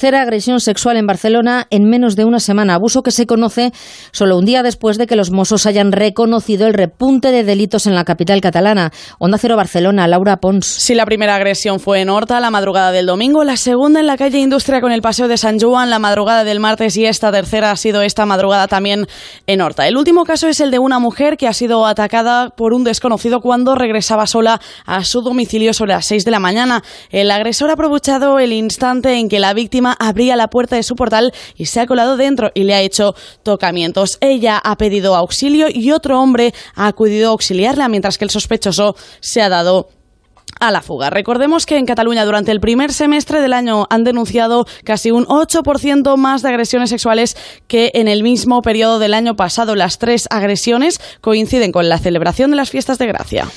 tercera agresión sexual en Barcelona en menos de una semana, abuso que se conoce solo un día después de que los Mossos hayan reconocido el repunte de delitos en la capital catalana. Onda Cero Barcelona, Laura Pons. Si la primera agresión fue en Horta la madrugada del domingo, la segunda en la calle Industria con el Paseo de San Juan la madrugada del martes y esta tercera ha sido esta madrugada también en Horta. El último caso es el de una mujer que ha sido atacada por un desconocido cuando regresaba sola a su domicilio sobre las 6 de la mañana. El agresor ha aprovechado el instante en que la víctima abría la puerta de su portal y se ha colado dentro y le ha hecho tocamientos. Ella ha pedido auxilio y otro hombre ha acudido a auxiliarla mientras que el sospechoso se ha dado a la fuga. Recordemos que en Cataluña durante el primer semestre del año han denunciado casi un 8% más de agresiones sexuales que en el mismo periodo del año pasado. Las tres agresiones coinciden con la celebración de las fiestas de Gracia.